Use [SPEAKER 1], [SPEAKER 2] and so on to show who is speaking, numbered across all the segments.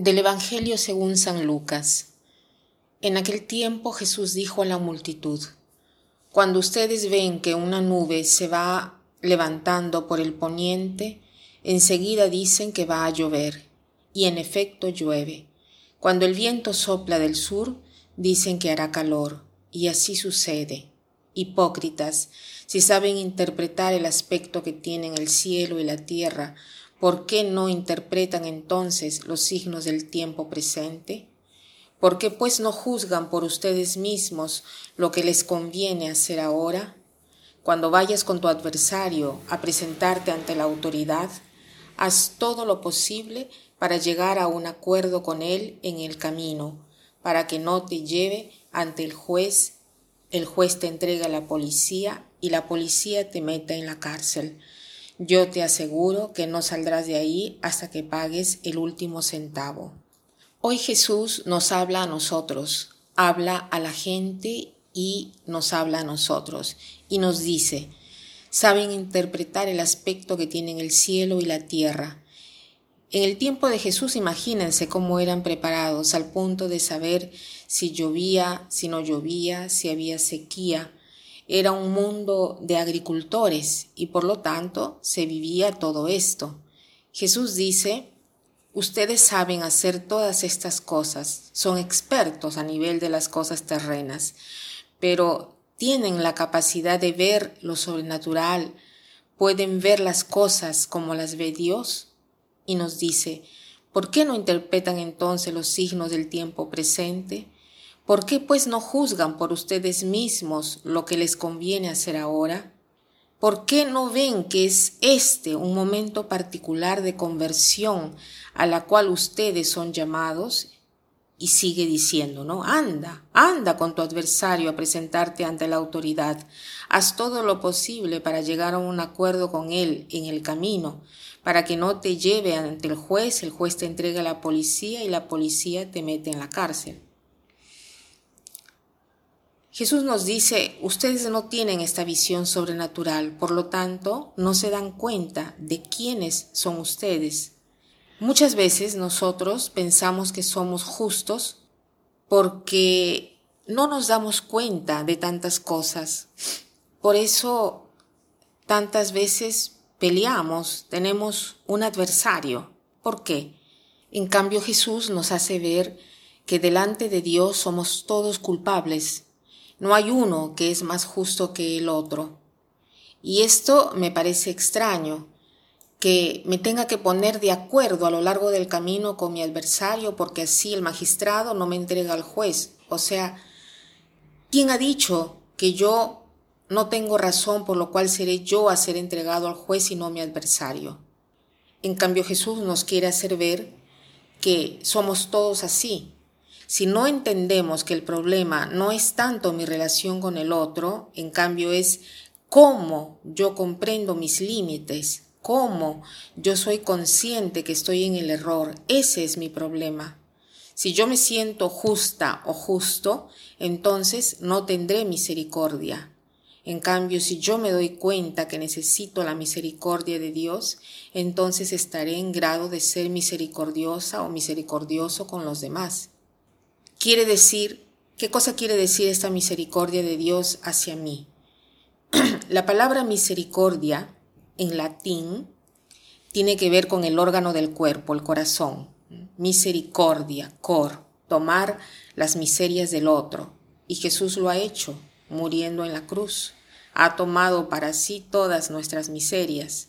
[SPEAKER 1] Del Evangelio según San Lucas. En aquel tiempo Jesús dijo a la multitud, Cuando ustedes ven que una nube se va levantando por el poniente, enseguida dicen que va a llover, y en efecto llueve. Cuando el viento sopla del sur, dicen que hará calor, y así sucede. Hipócritas, si saben interpretar el aspecto que tienen el cielo y la tierra, ¿Por qué no interpretan entonces los signos del tiempo presente? ¿Por qué pues no juzgan por ustedes mismos lo que les conviene hacer ahora? Cuando vayas con tu adversario a presentarte ante la autoridad, haz todo lo posible para llegar a un acuerdo con él en el camino, para que no te lleve ante el juez, el juez te entrega a la policía y la policía te meta en la cárcel yo te aseguro que no saldrás de ahí hasta que pagues el último centavo. Hoy Jesús nos habla a nosotros, habla a la gente y nos habla a nosotros y nos dice, saben interpretar el aspecto que tienen el cielo y la tierra. En el tiempo de Jesús imagínense cómo eran preparados al punto de saber si llovía, si no llovía, si había sequía, era un mundo de agricultores y por lo tanto se vivía todo esto. Jesús dice, ustedes saben hacer todas estas cosas, son expertos a nivel de las cosas terrenas, pero tienen la capacidad de ver lo sobrenatural, pueden ver las cosas como las ve Dios. Y nos dice, ¿por qué no interpretan entonces los signos del tiempo presente? ¿Por qué pues no juzgan por ustedes mismos lo que les conviene hacer ahora? ¿Por qué no ven que es este un momento particular de conversión a la cual ustedes son llamados? Y sigue diciendo, ¿no? Anda, anda con tu adversario a presentarte ante la autoridad. Haz todo lo posible para llegar a un acuerdo con él en el camino, para que no te lleve ante el juez, el juez te entrega a la policía y la policía te mete en la cárcel. Jesús nos dice, ustedes no tienen esta visión sobrenatural, por lo tanto, no se dan cuenta de quiénes son ustedes. Muchas veces nosotros pensamos que somos justos porque no nos damos cuenta de tantas cosas. Por eso tantas veces peleamos, tenemos un adversario. ¿Por qué? En cambio Jesús nos hace ver que delante de Dios somos todos culpables no hay uno que es más justo que el otro. Y esto me parece extraño, que me tenga que poner de acuerdo a lo largo del camino con mi adversario porque así el magistrado no me entrega al juez. O sea, ¿quién ha dicho que yo no tengo razón por lo cual seré yo a ser entregado al juez y no mi adversario? En cambio Jesús nos quiere hacer ver que somos todos así, si no entendemos que el problema no es tanto mi relación con el otro, en cambio es cómo yo comprendo mis límites, cómo yo soy consciente que estoy en el error, ese es mi problema. Si yo me siento justa o justo, entonces no tendré misericordia. En cambio, si yo me doy cuenta que necesito la misericordia de Dios, entonces estaré en grado de ser misericordiosa o misericordioso con los demás quiere decir, ¿qué cosa quiere decir esta misericordia de Dios hacia mí? La palabra misericordia en latín tiene que ver con el órgano del cuerpo, el corazón. Misericordia, cor, tomar las miserias del otro. Y Jesús lo ha hecho, muriendo en la cruz. Ha tomado para sí todas nuestras miserias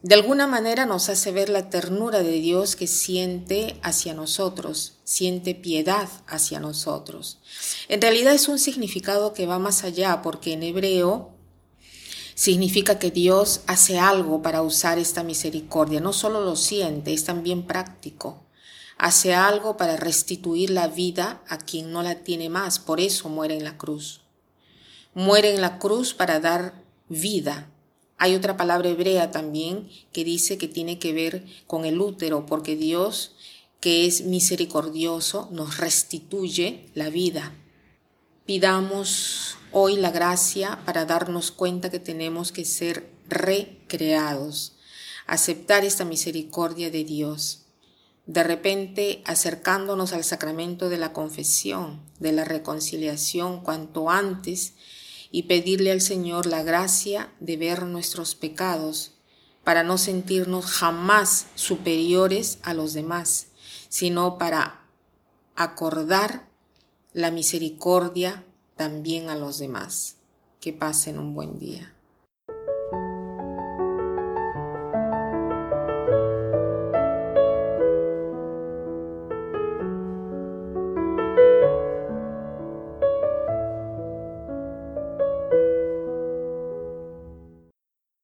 [SPEAKER 1] de alguna manera nos hace ver la ternura de Dios que siente hacia nosotros, siente piedad hacia nosotros. En realidad es un significado que va más allá porque en hebreo significa que Dios hace algo para usar esta misericordia. No solo lo siente, es también práctico. Hace algo para restituir la vida a quien no la tiene más, por eso muere en la cruz. Muere en la cruz para dar vida, hay otra palabra hebrea también que dice que tiene que ver con el útero, porque Dios, que es misericordioso, nos restituye la vida. Pidamos hoy la gracia para darnos cuenta que tenemos que ser recreados, aceptar esta misericordia de Dios. de repente acercándonos al sacramento de la confesión, de la reconciliación cuanto antes y pedirle al Señor la gracia de ver nuestros pecados para no sentirnos jamás superiores a los demás, sino para acordar la misericordia también a los demás. Que pasen un buen día.